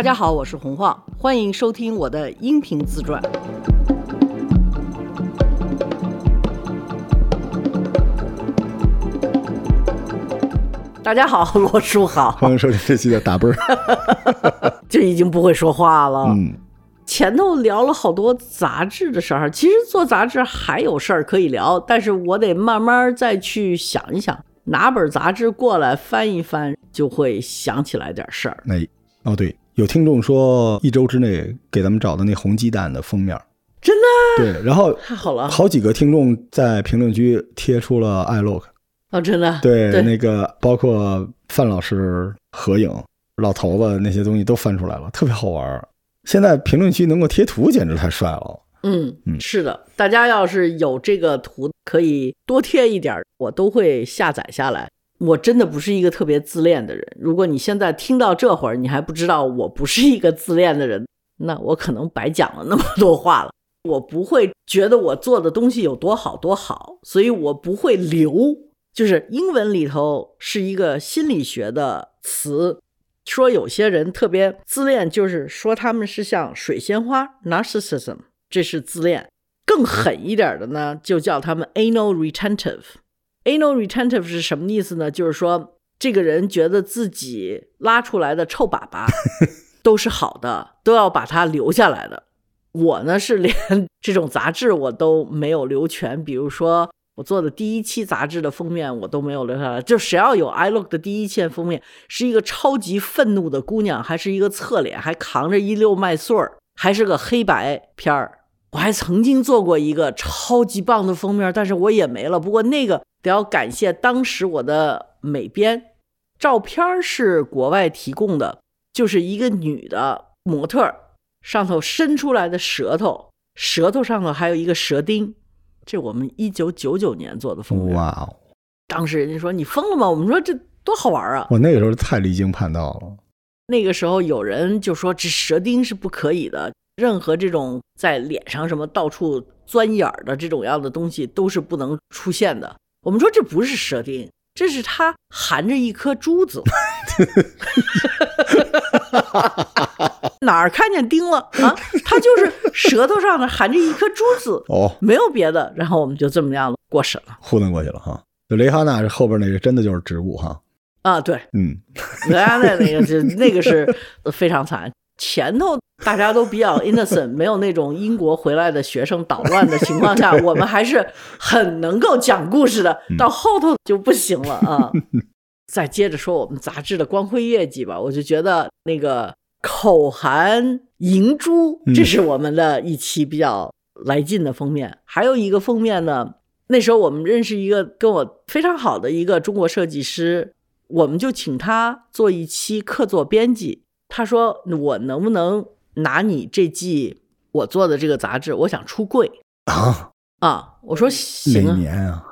大家好，我是洪晃，欢迎收听我的音频自传。大家好，罗叔好，欢迎收听这期的打啵儿。就已经不会说话了。嗯，前头聊了好多杂志的事儿，其实做杂志还有事儿可以聊，但是我得慢慢再去想一想，拿本杂志过来翻一翻，就会想起来点事儿。那哦对，有听众说一周之内给咱们找的那红鸡蛋的封面，真的对，然后太好了好几个听众在评论区贴出了 iLook，哦，真的对，对那个包括范老师合影、老头子那些东西都翻出来了，特别好玩儿。现在评论区能够贴图，简直太帅了。嗯嗯是的，大家要是有这个图，可以多贴一点儿，我都会下载下来。我真的不是一个特别自恋的人。如果你现在听到这会儿，你还不知道我不是一个自恋的人，那我可能白讲了那么多话了。我不会觉得我做的东西有多好多好，所以我不会留。就是英文里头是一个心理学的词，说有些人特别自恋，就是说他们是像水仙花 （narcissism），这是自恋。更狠一点的呢，就叫他们 anal retentive。Anal retentive 是什么意思呢？就是说这个人觉得自己拉出来的臭粑粑 都是好的，都要把它留下来的。我呢是连 这种杂志我都没有留全，比如说我做的第一期杂志的封面我都没有留下来。就谁要有 iLook 的第一期封面，是一个超级愤怒的姑娘，还是一个侧脸，还扛着一溜麦穗儿，还是个黑白片儿。我还曾经做过一个超级棒的封面，但是我也没了。不过那个得要感谢当时我的美编，照片是国外提供的，就是一个女的模特，上头伸出来的舌头，舌头上头还有一个舌钉。这我们一九九九年做的封面，哇哦，当时人家说你疯了吗？我们说这多好玩啊！我那个时候太离经叛道了。那个时候有人就说这舌钉是不可以的，任何这种在脸上什么到处钻眼儿的这种样的东西都是不能出现的。我们说这不是舌钉，这是它含着一颗珠子。哪儿看见钉了啊？它就是舌头上呢含着一颗珠子，哦，没有别的。然后我们就这么样过审了糊弄过去了哈。就雷哈娜这后边那个真的就是植物哈。啊！对，嗯，雷哈娜那个是那个是非常惨，前头大家都比较 innocent，没有那种英国回来的学生捣乱的情况下，我们还是很能够讲故事的。到后头就不行了啊！再接着说我们杂志的光辉业绩吧，我就觉得那个口含银珠，这是我们的一期比较来劲的封面。还有一个封面呢，那时候我们认识一个跟我非常好的一个中国设计师。我们就请他做一期客座编辑。他说：“我能不能拿你这季我做的这个杂志？我想出柜啊啊！”我说：“行哪啊。年啊？”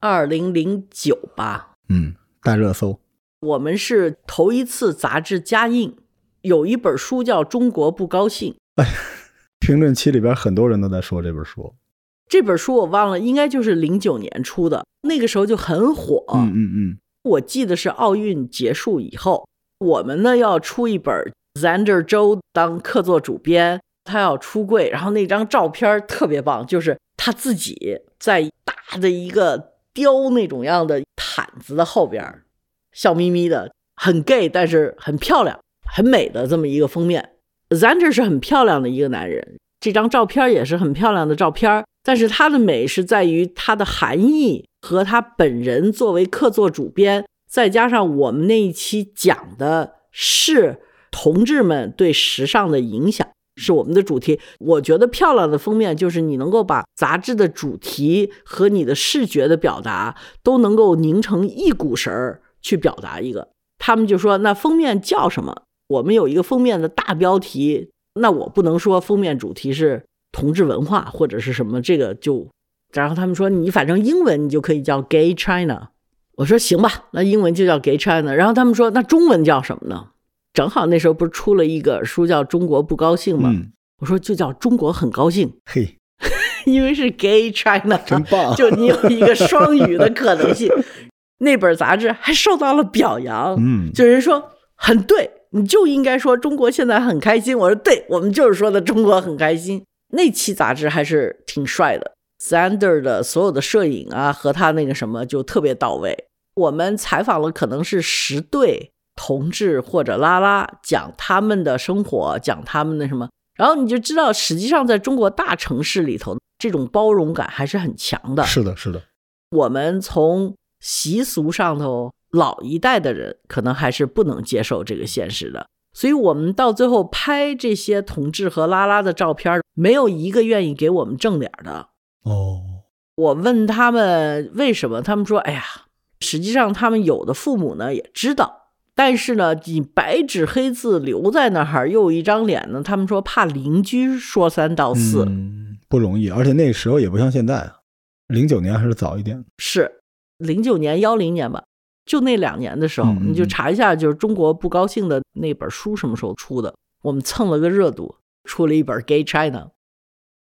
二零零九吧。嗯，大热搜。我们是头一次杂志加印，有一本书叫《中国不高兴》。哎评论区里边很多人都在说这本书。这本书我忘了，应该就是零九年出的，那个时候就很火。嗯嗯嗯。我记得是奥运结束以后，我们呢要出一本 Zander 周当客座主编，他要出柜，然后那张照片特别棒，就是他自己在大的一个雕那种样的毯子的后边，笑眯眯的，很 gay，但是很漂亮、很美的这么一个封面。Zander 是很漂亮的一个男人，这张照片也是很漂亮的照片，但是他的美是在于他的含义。和他本人作为客座主编，再加上我们那一期讲的是同志们对时尚的影响，是我们的主题。我觉得漂亮的封面就是你能够把杂志的主题和你的视觉的表达都能够拧成一股绳儿去表达一个。他们就说那封面叫什么？我们有一个封面的大标题，那我不能说封面主题是同志文化或者是什么，这个就。然后他们说你反正英文你就可以叫 Gay China，我说行吧，那英文就叫 Gay China。然后他们说那中文叫什么呢？正好那时候不是出了一个书叫《中国不高兴》吗？嗯，我说就叫中国很高兴，嘿，因为是 Gay China，真棒 就你有一个双语的可能性。那本杂志还受到了表扬，嗯，就人说很对，你就应该说中国现在很开心。我说对，我们就是说的中国很开心。那期杂志还是挺帅的，Sander 的所有的摄影啊和他那个什么就特别到位。我们采访了可能是十对同志或者拉拉，讲他们的生活，讲他们的什么，然后你就知道，实际上在中国大城市里头，这种包容感还是很强的。是的，是的。我们从习俗上头，老一代的人可能还是不能接受这个现实的，所以我们到最后拍这些同志和拉拉的照片，没有一个愿意给我们正脸的。哦，我问他们为什么，他们说：“哎呀。”实际上，他们有的父母呢也知道，但是呢，你白纸黑字留在那儿，又有一张脸呢。他们说怕邻居说三道四，嗯，不容易。而且那时候也不像现在啊，零九年还是早一点。是零九年、幺零年吧，就那两年的时候，你就查一下，就是中国不高兴的那本书什么时候出的？我们蹭了个热度，出了一本《Gay China》。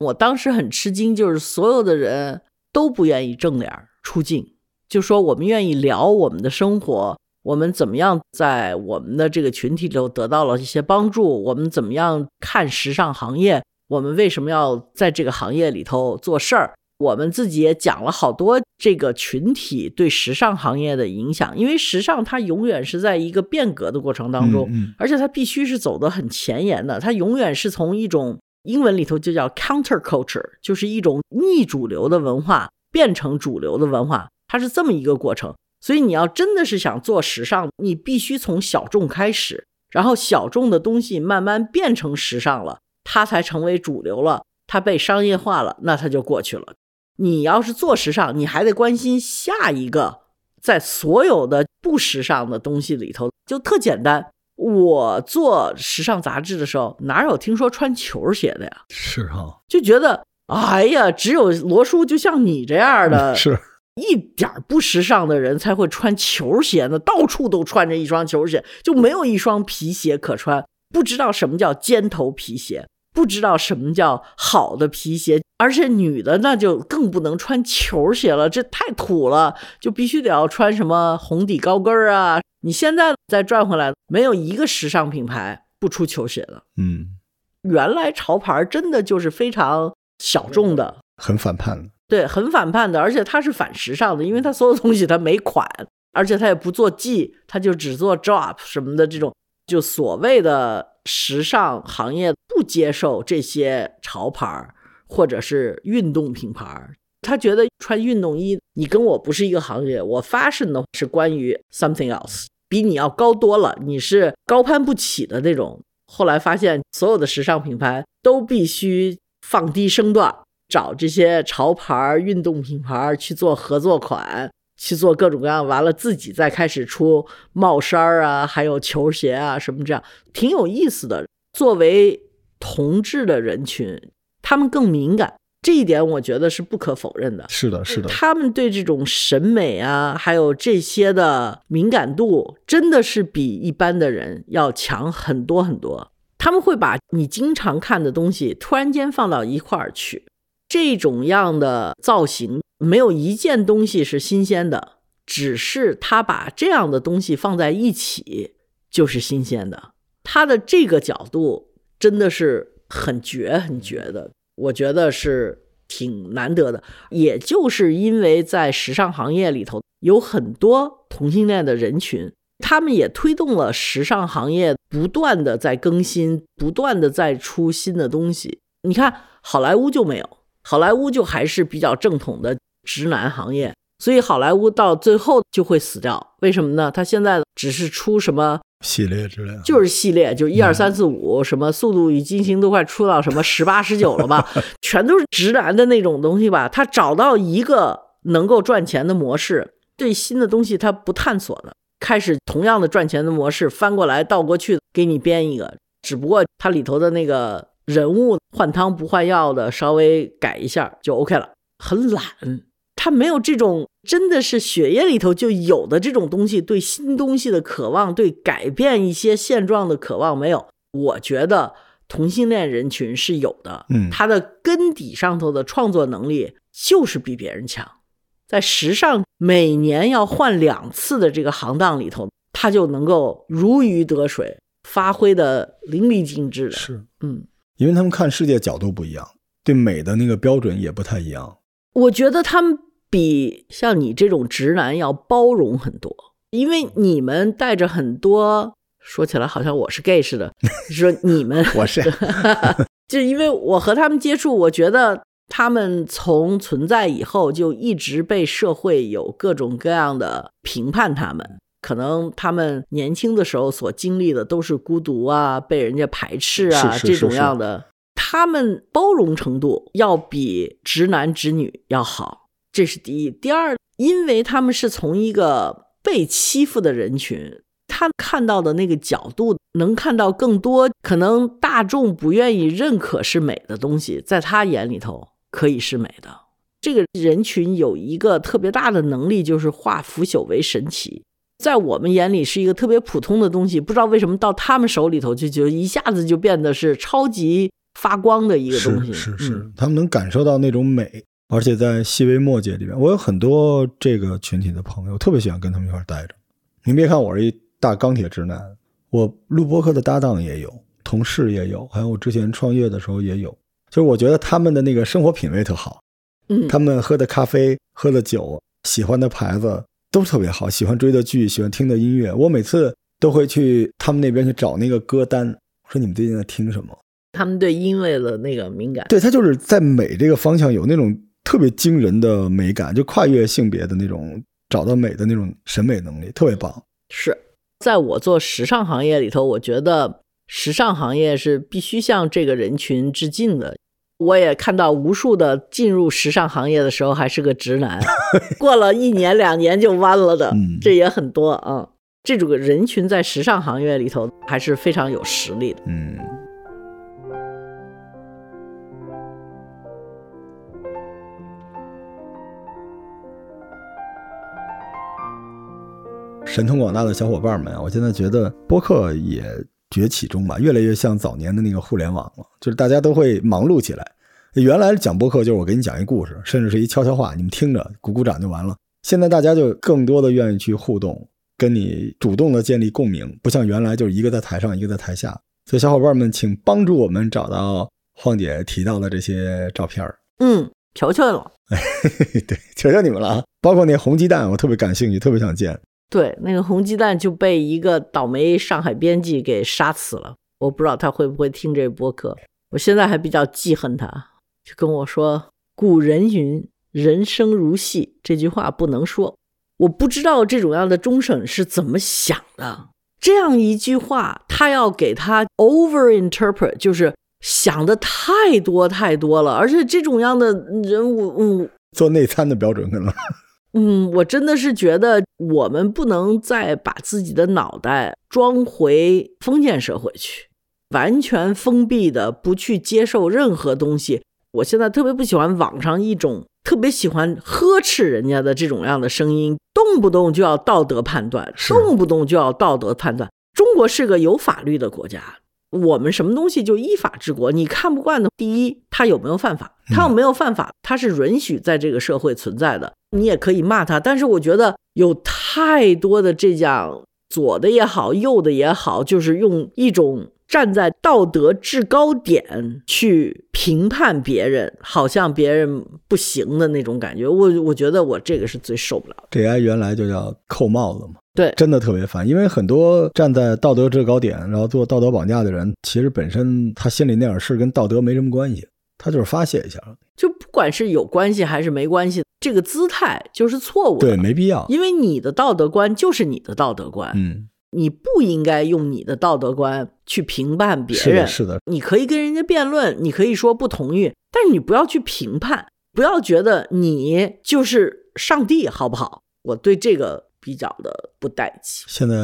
我当时很吃惊，就是所有的人都不愿意正脸出镜。就说我们愿意聊我们的生活，我们怎么样在我们的这个群体里头得到了一些帮助，我们怎么样看时尚行业，我们为什么要在这个行业里头做事儿，我们自己也讲了好多这个群体对时尚行业的影响，因为时尚它永远是在一个变革的过程当中，而且它必须是走得很前沿的，它永远是从一种英文里头就叫 counter culture，就是一种逆主流的文化变成主流的文化。它是这么一个过程，所以你要真的是想做时尚，你必须从小众开始，然后小众的东西慢慢变成时尚了，它才成为主流了，它被商业化了，那它就过去了。你要是做时尚，你还得关心下一个，在所有的不时尚的东西里头，就特简单。我做时尚杂志的时候，哪有听说穿球鞋的呀？是哈，就觉得哎呀，只有罗叔就像你这样的 是。一点不时尚的人才会穿球鞋呢，到处都穿着一双球鞋，就没有一双皮鞋可穿。不知道什么叫尖头皮鞋，不知道什么叫好的皮鞋，而且女的那就更不能穿球鞋了，这太土了，就必须得要穿什么红底高跟啊。你现在再转回来，没有一个时尚品牌不出球鞋的。嗯，原来潮牌真的就是非常小众的，很反叛的。对，很反叛的，而且他是反时尚的，因为他所有东西他没款，而且他也不做 G，他就只做 drop 什么的这种，就所谓的时尚行业不接受这些潮牌或者是运动品牌，他觉得穿运动衣你跟我不是一个行业，我 fashion 的是关于 something else，比你要高多了，你是高攀不起的那种。后来发现所有的时尚品牌都必须放低身段。找这些潮牌运动品牌去做合作款，去做各种各样，完了自己再开始出帽衫啊，还有球鞋啊什么这样，挺有意思的。作为同志的人群，他们更敏感，这一点我觉得是不可否认的。是的，是的，他们对这种审美啊，还有这些的敏感度，真的是比一般的人要强很多很多。他们会把你经常看的东西突然间放到一块儿去。这种样的造型，没有一件东西是新鲜的，只是他把这样的东西放在一起就是新鲜的。他的这个角度真的是很绝很绝的，我觉得是挺难得的。也就是因为在时尚行业里头有很多同性恋的人群，他们也推动了时尚行业不断的在更新，不断的在出新的东西。你看好莱坞就没有。好莱坞就还是比较正统的直男行业，所以好莱坞到最后就会死掉。为什么呢？他现在只是出什么系列之类的，就是系列，就一二三四五，什么《速度与激情》都快出到什么十八十九了吧？全都是直男的那种东西吧？他找到一个能够赚钱的模式，对新的东西他不探索的，开始同样的赚钱的模式翻过来倒过去给你编一个，只不过它里头的那个。人物换汤不换药的，稍微改一下就 OK 了。很懒，他没有这种真的是血液里头就有的这种东西，对新东西的渴望，对改变一些现状的渴望没有。我觉得同性恋人群是有的，嗯，他的根底上头的创作能力就是比别人强。在时尚每年要换两次的这个行当里头，他就能够如鱼得水。发挥的淋漓尽致的。是，嗯，因为他们看世界角度不一样，对美的那个标准也不太一样。我觉得他们比像你这种直男要包容很多，因为你们带着很多，说起来好像我是 gay 似的，说你们 我是，就因为我和他们接触，我觉得他们从存在以后就一直被社会有各种各样的评判，他们可能他们年轻的时候所经历的都是孤独啊，被人家排斥啊这种样的。他们包容程度要比直男直女要好，这是第一。第二，因为他们是从一个被欺负的人群，他看到的那个角度，能看到更多可能大众不愿意认可是美的东西，在他眼里头可以是美的。这个人群有一个特别大的能力，就是化腐朽为神奇。在我们眼里是一个特别普通的东西，不知道为什么到他们手里头就就一下子就变得是超级发光的一个东西。是是是，嗯他们能感受到那种美，而且在细微末节里面，我有很多这个群体的朋友，特别喜欢跟他们一块儿待着。您别看我是一大钢铁直男，我录播客的搭档也有，同事也有，还有我之前创业的时候也有。就是我觉得他们的那个生活品味特好，嗯，他们喝的咖啡、喝的酒、喜欢的牌子都特别好，喜欢追的剧、喜欢听的音乐，我每次都会去他们那边去找那个歌单，我说你们最近在听什么？他们对音乐的那个敏感。对他就是在美这个方向有那种特别惊人的美感，就跨越性别的那种找到美的那种审美能力，特别棒。是在我做时尚行业里头，我觉得时尚行业是必须向这个人群致敬的。我也看到无数的进入时尚行业的时候还是个直男，过了一年两年就弯了的，嗯这也很多啊。这种人群在时尚行业里头还是非常有实力的。嗯，神通广大的小伙伴们啊，我现在觉得播客也崛起中吧，越来越像早年的那个互联网了，就是大家都会忙碌起来。原来讲播客就是我给你讲一故事，甚至是一悄悄话，你们听着鼓鼓掌就完了。现在大家就更多的愿意去互动，跟你主动的建立共鸣，不像原来就是一个在台上，一个在台下。所以小伙伴们，请帮助我们找到晃姐提到的这些照片儿。嗯，求求了。对，求求你们了啊！包括那红鸡蛋，我特别感兴趣，特别想见。对，那个红鸡蛋就被一个倒霉上海编辑给杀死了。我不知道他会不会听这播客。我现在还比较记恨他，就跟我说：“古人云‘人生如戏’这句话不能说。”我不知道这种样的终审是怎么想的。这样一句话，他要给他 over interpret，就是想的太多太多了。而且这种样的人物，嗯，做内参的标准可能嗯，我真的是觉得我们不能再把自己的脑袋装回封建社会去，完全封闭的，不去接受任何东西。我现在特别不喜欢网上一种特别喜欢呵斥人家的这种样的声音，动不动就要道德判断，动不动就要道德判断。中国是个有法律的国家，我们什么东西就依法治国。你看不惯的，第一，他有没有犯法？他有没有犯法？他是允许在这个社会存在的。你也可以骂他，但是我觉得有太多的这样左的也好，右的也好，就是用一种站在道德制高点去评判别人，好像别人不行的那种感觉。我我觉得我这个是最受不了的。这 AI 原来就叫扣帽子嘛，对，真的特别烦。因为很多站在道德制高点，然后做道德绑架的人，其实本身他心里那点事跟道德没什么关系，他就是发泄一下，就不管是有关系还是没关系，这个姿态就是错误的。对，没必要。因为你的道德观就是你的道德观，嗯，你不应该用你的道德观去评判别人。是的，是的，你可以跟人家辩论，你可以说不同意，但是你不要去评判，不要觉得你就是上帝，好不好？我对这个比较的不带气。现在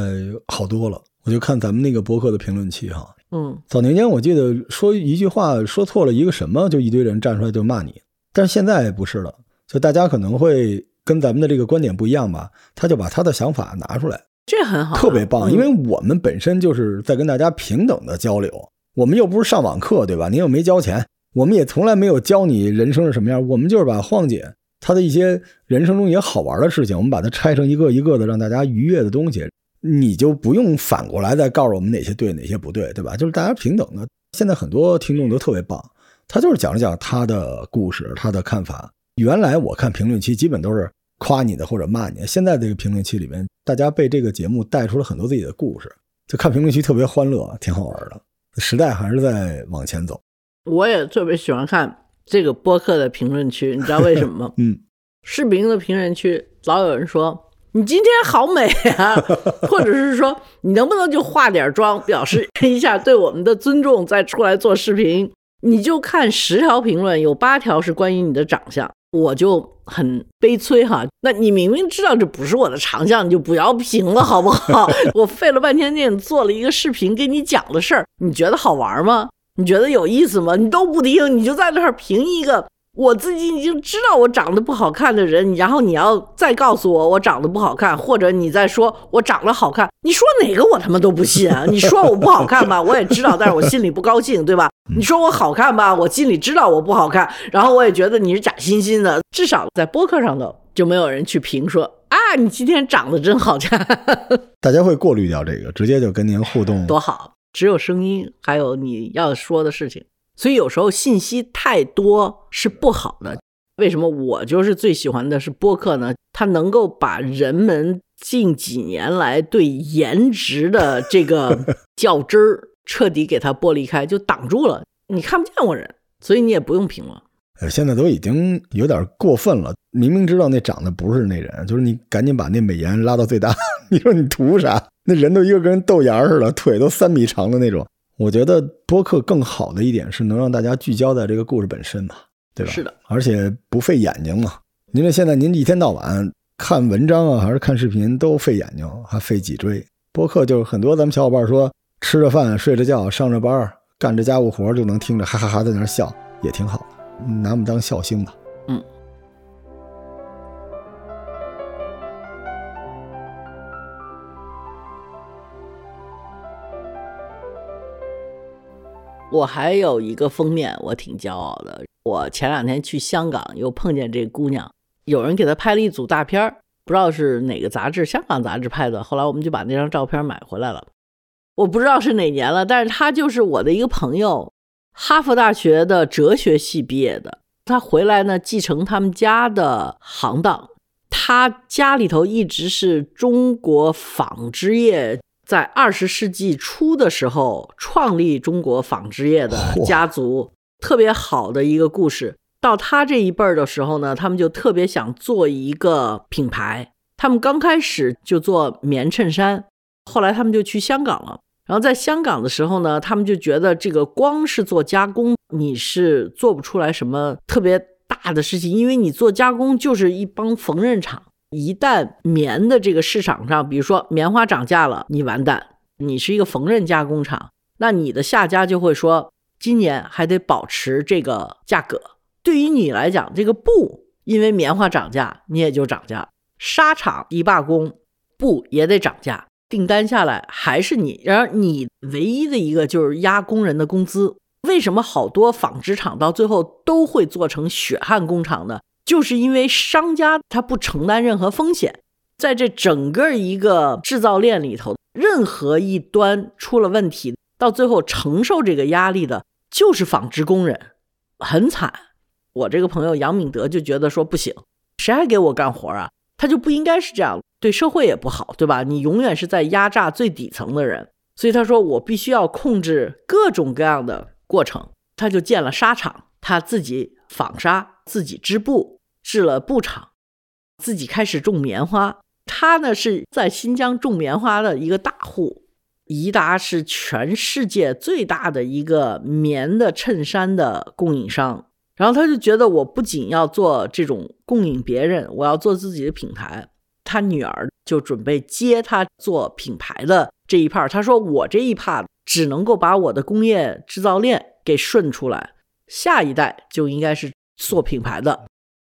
好多了。我就看咱们那个博客的评论区哈，嗯，早年间我记得说一句话说错了一个什么，就一堆人站出来就骂你。但是现在不是了，就大家可能会跟咱们的这个观点不一样吧，他就把他的想法拿出来，这很好啊，特别棒。嗯因为我们本身就是在跟大家平等的交流，我们又不是上网课，对吧？您又没交钱，我们也从来没有教你人生是什么样，我们就是把晃姐他的一些人生中也好玩的事情，我们把它拆成一个一个的让大家愉悦的东西，你就不用反过来再告诉我们哪些对哪些不对，对吧？就是大家平等的。现在很多听众都特别棒，他就是讲了讲他的故事，他的看法。原来我看评论区基本都是夸你的或者骂你，现在这个评论区里面，大家被这个节目带出了很多自己的故事，就看评论区特别欢乐，挺好玩的。时代还是在往前走。我也特别喜欢看这个播客的评论区，你知道为什么吗？嗯，视频的评论区老有人说。你今天好美啊，或者是说你能不能就化点妆，表示一下对我们的尊重，再出来做视频？你就看十条评论，有八条是关于你的长相，我就很悲催哈。那你明明知道这不是我的长相，你就不要评了好不好？我费了半天劲做了一个视频给你讲的事儿，你觉得好玩吗？你觉得有意思吗？你都不听，你就在那儿评一个。我自己已经知道我长得不好看的人，然后你要再告诉我我长得不好看，或者你再说我长得好看，你说哪个我他妈都不信啊！你说我不好看吧，我也知道，但是我心里不高兴，对吧？你说我好看吧，我心里知道我不好看，然后我也觉得你是假惺惺的。至少在播客上头就没有人去评说啊，你今天长得真好看。大家会过滤掉这个，直接就跟您互动，多好！只有声音，还有你要说的事情。所以有时候信息太多是不好的。为什么我就是最喜欢的是播客呢？它能够把人们近几年来对颜值的这个 较真儿彻底给它剥离开，就挡住了，你看不见我人，所以你也不用评论。呃，现在都已经有点过分了。明明知道那长得不是那人，就是你赶紧把那美颜拉到最大。你说你图啥？那人都一个跟豆芽似的，腿都三米长的那种。我觉得播客更好的一点是能让大家聚焦在这个故事本身嘛，对吧？是的，而且不费眼睛嘛。您这现在您一天到晚看文章啊，还是看视频都费眼睛，还费脊椎。播客就是很多咱们小伙伴说，吃着饭、睡着觉、上着班、干着家务活就能听着哈哈哈在那笑，也挺好的，拿我们当笑星吧。我还有一个封面，我挺骄傲的。我前两天去香港，又碰见这姑娘，有人给她拍了一组大片儿不知道是哪个杂志，香港杂志拍的。后来我们就把那张照片买回来了。我不知道是哪年了，但是她就是我的一个朋友，哈佛大学的哲学系毕业的。她回来呢，继承他们家的行当。他家里头一直是中国纺织业。在二十世纪初的时候，创立中国纺织业的家族，特别好的一个故事。到他这一辈儿的时候呢，他们就特别想做一个品牌。他们刚开始就做棉衬衫，后来他们就去香港了。然后在香港的时候呢，他们就觉得这个光是做加工，你是做不出来什么特别大的事情，因为你做加工就是一帮缝纫厂。一旦棉的这个市场上，比如说棉花涨价了，你完蛋。你是一个缝纫加工厂，那你的下家就会说，今年还得保持这个价格。对于你来讲，这个布因为棉花涨价，你也就涨价。纱厂一罢工，布也得涨价。订单下来还是你，然而你唯一的一个就是压工人的工资。为什么好多纺织厂到最后都会做成血汗工厂呢？就是因为商家他不承担任何风险，在这整个一个制造链里头，任何一端出了问题，到最后承受这个压力的就是纺织工人，很惨。我这个朋友杨敏德就觉得说不行，谁还给我干活啊？他就不应该是这样，对社会也不好，对吧？你永远是在压榨最底层的人，所以他说我必须要控制各种各样的过程，他就建了纱厂，他自己纺纱，自己织布。置了布厂，自己开始种棉花。他呢是在新疆种棉花的一个大户。宜达是全世界最大的一个棉的衬衫的供应商。然后他就觉得，我不仅要做这种供应别人，我要做自己的品牌。他女儿就准备接他做品牌的这一派。他说：“我这一派只能够把我的工业制造链给顺出来，下一代就应该是做品牌的。”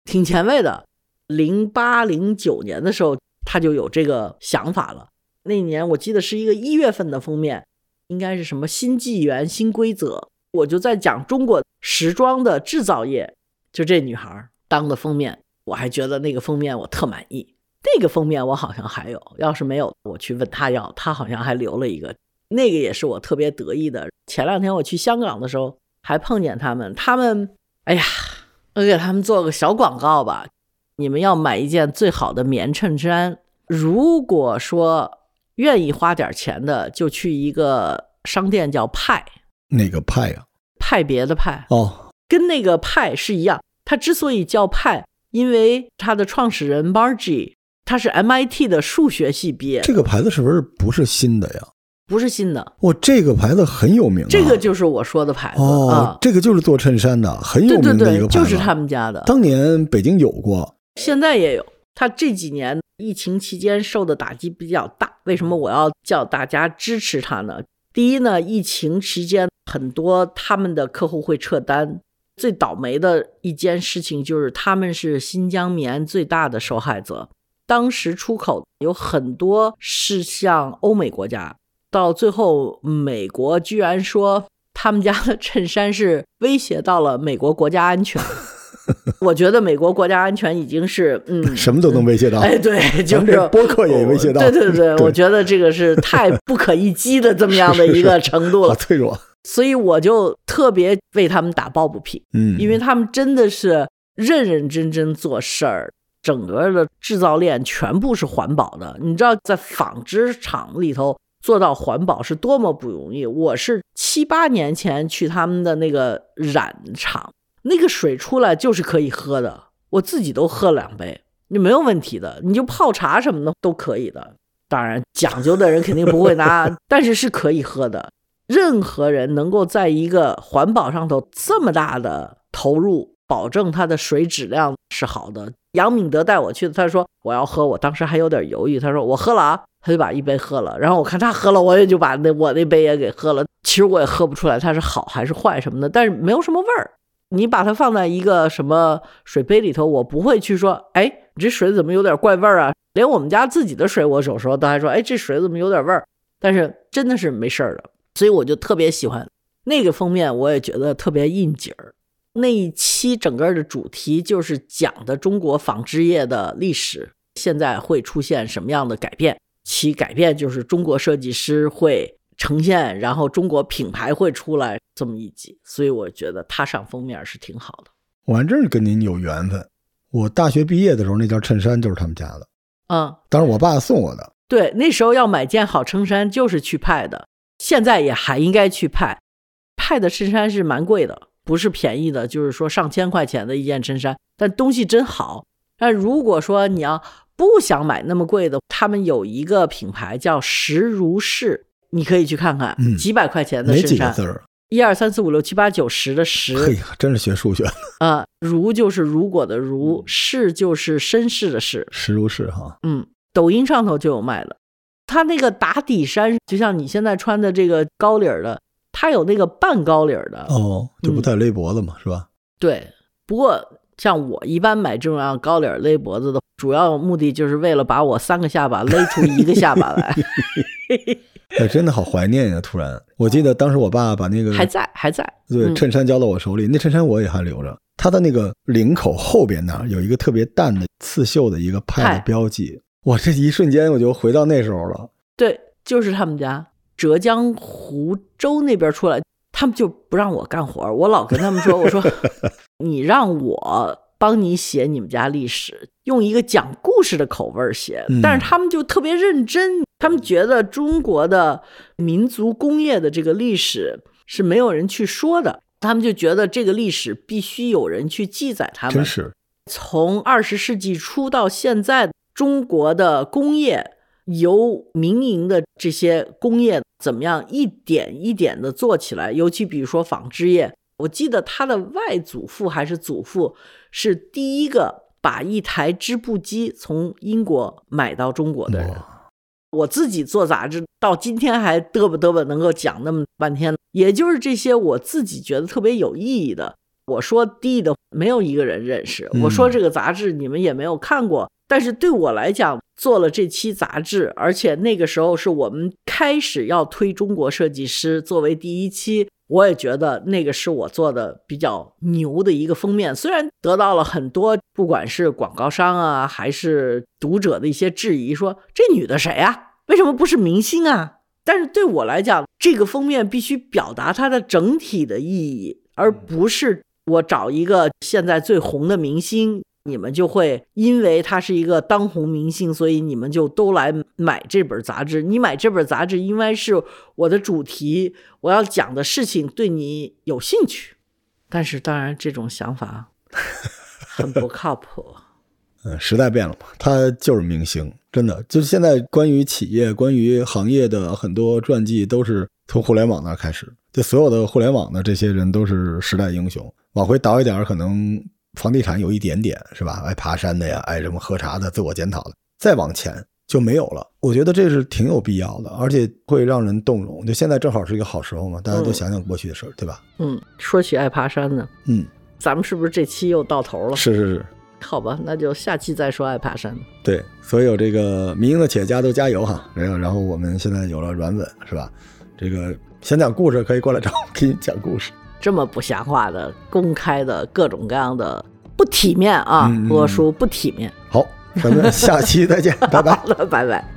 挺前卫的，零八零九年的时候他就有这个想法了。那年我记得是一个一月份的封面，应该是什么新纪元、新规则。我就在讲中国时装的制造业，就这女孩当的封面，我还觉得那个封面我特满意。那个封面我好像还有，要是没有，我去问他要，他好像还留了一个。那个也是我特别得意的。前两天我去香港的时候还碰见他们，他们，哎呀，我给他们做个小广告吧。你们要买一件最好的棉衬衫，如果说愿意花点钱的，就去一个商店叫派，哪个派呀？派别的派哦，跟那个派是一样。它之所以叫派，因为它的创始人 Margie 他是 MIT 的数学系毕业。这个牌子是不是不是新的呀？不是新的。哇，这个牌子很有名。这个就是我说的牌子哦，这个就是做衬衫的，很有名的一个牌子。就是他们家的。当年北京有过，现在也有。他这几年疫情期间受的打击比较大。为什么我要叫大家支持他呢？第一呢，疫情期间很多他们的客户会撤单。最倒霉的一件事情就是，他们是新疆棉最大的受害者。当时出口有很多是向欧美国家，到最后美国居然说他们家的衬衫是威胁到了美国国家安全。我觉得美国国家安全已经是嗯，什么都能威胁到。哎，对，就是播客也威胁到。对对对，我觉得这个是太不可一击的这么样的一个程度了，脆弱。所以我就特别为他们打抱不平，嗯，因为他们真的是认认真真做事儿，整个的制造链全部是环保的。你知道，在纺织厂里头做到环保是多么不容易。我是七八年前去他们的那个染厂，那个水出来就是可以喝的，我自己都喝两杯，你没有问题的，你就泡茶什么的都可以的。当然，讲究的人肯定不会拿，但是是可以喝的。任何人能够在一个环保上头这么大的投入，保证它的水质量是好的。杨敏德带我去的，他说我要喝，我当时还有点犹豫。他说我喝了啊，他就把一杯喝了。然后我看他喝了，我也就把那我那杯也给喝了。其实我也喝不出来它是好还是坏什么的，但是没有什么味儿。你把它放在一个什么水杯里头，我不会去说，哎，你这水怎么有点怪味儿啊？连我们家自己的水，我有时候都还说，哎，这水怎么有点味儿？但是真的是没事儿的。所以我就特别喜欢那个封面，我也觉得特别应景儿。那一期整个的主题就是讲的中国纺织业的历史，现在会出现什么样的改变？其改变就是中国设计师会呈现，然后中国品牌会出来这么一集。所以我觉得他上封面是挺好的。我还真是跟您有缘分。我大学毕业的时候，那件衬衫就是他们家的。嗯，当时我爸送我的。对，那时候要买件好衬衫就是去派的。现在也还应该去派，派的衬衫是蛮贵的，不是便宜的，就是说上千块钱的一件衬衫，但东西真好。但如果说你要不想买那么贵的，他们有一个品牌叫石如是，你可以去看看，几百块钱的衬衫。字儿？一二三四五六七八九十的十。嘿，真是学数学。啊，如就是如果的如，是就是绅士的士。石如是哈。嗯，抖音上头就有卖的。它那个打底衫，就像你现在穿的这个高领的，它有那个半高领的哦，就不太勒脖子嘛，是吧？对。不过像我一般买这种样高领勒脖子的，主要目的就是为了把我三个下巴勒出一个下巴来。哎，真的好怀念呀！突然，我记得当时我爸把那个还在还在，对，衬衫交到我手里，那衬衫我也还留着。它的那个领口后边那儿有一个特别淡的刺绣的一个派的标记。我这一瞬间我就回到那时候了。对，就是他们家浙江湖州那边出来，他们就不让我干活。我老跟他们说：“我说你让我帮你写你们家历史，用一个讲故事的口味写。”但是他们就特别认真，他们觉得中国的民族工业的这个历史是没有人去说的，他们就觉得这个历史必须有人去记载。他们真是从二十世纪初到现在。中国的工业由民营的这些工业怎么样一点一点的做起来？尤其比如说纺织业，我记得他的外祖父还是祖父是第一个把一台织布机从英国买到中国的人。我自己做杂志到今天还嘚啵嘚啵能够讲那么半天，也就是这些我自己觉得特别有意义的。我说低的没有一个人认识，我说这个杂志你们也没有看过。但是对我来讲，做了这期杂志，而且那个时候是我们开始要推中国设计师作为第一期，我也觉得那个是我做的比较牛的一个封面，虽然得到了很多不管是广告商啊还是读者的一些质疑，说这女的谁啊？为什么不是明星啊？但是对我来讲，这个封面必须表达它的整体的意义，而不是我找一个现在最红的明星，你们就会因为他是一个当红明星，所以你们就都来买这本杂志。你买这本杂志，应该是我的主题，我要讲的事情对你有兴趣。但是，当然这种想法很不靠谱。嗯，时代变了嘛，他就是明星，真的就是现在关于企业、关于行业的很多传记都是从互联网那开始，就所有的互联网的这些人都是时代英雄。往回倒一点，可能房地产有一点点是吧？爱爬山的呀，爱什么喝茶的，自我检讨的，再往前就没有了。我觉得这是挺有必要的，而且会让人动容。就现在正好是一个好时候嘛，大家都想想过去的事儿，对吧？嗯，说起爱爬山呢，嗯，咱们是不是这期又到头了？是是是。好吧，那就下期再说爱爬山。对，所有这个民营的企业家都加油哈！然后，然后我们现在有了软稳，是吧？这个想讲故事可以过来找我给你讲故事。这么不像话的、公开的各种各样的不体面啊！波叔不体面。好，咱们下期再见，拜拜了，拜拜。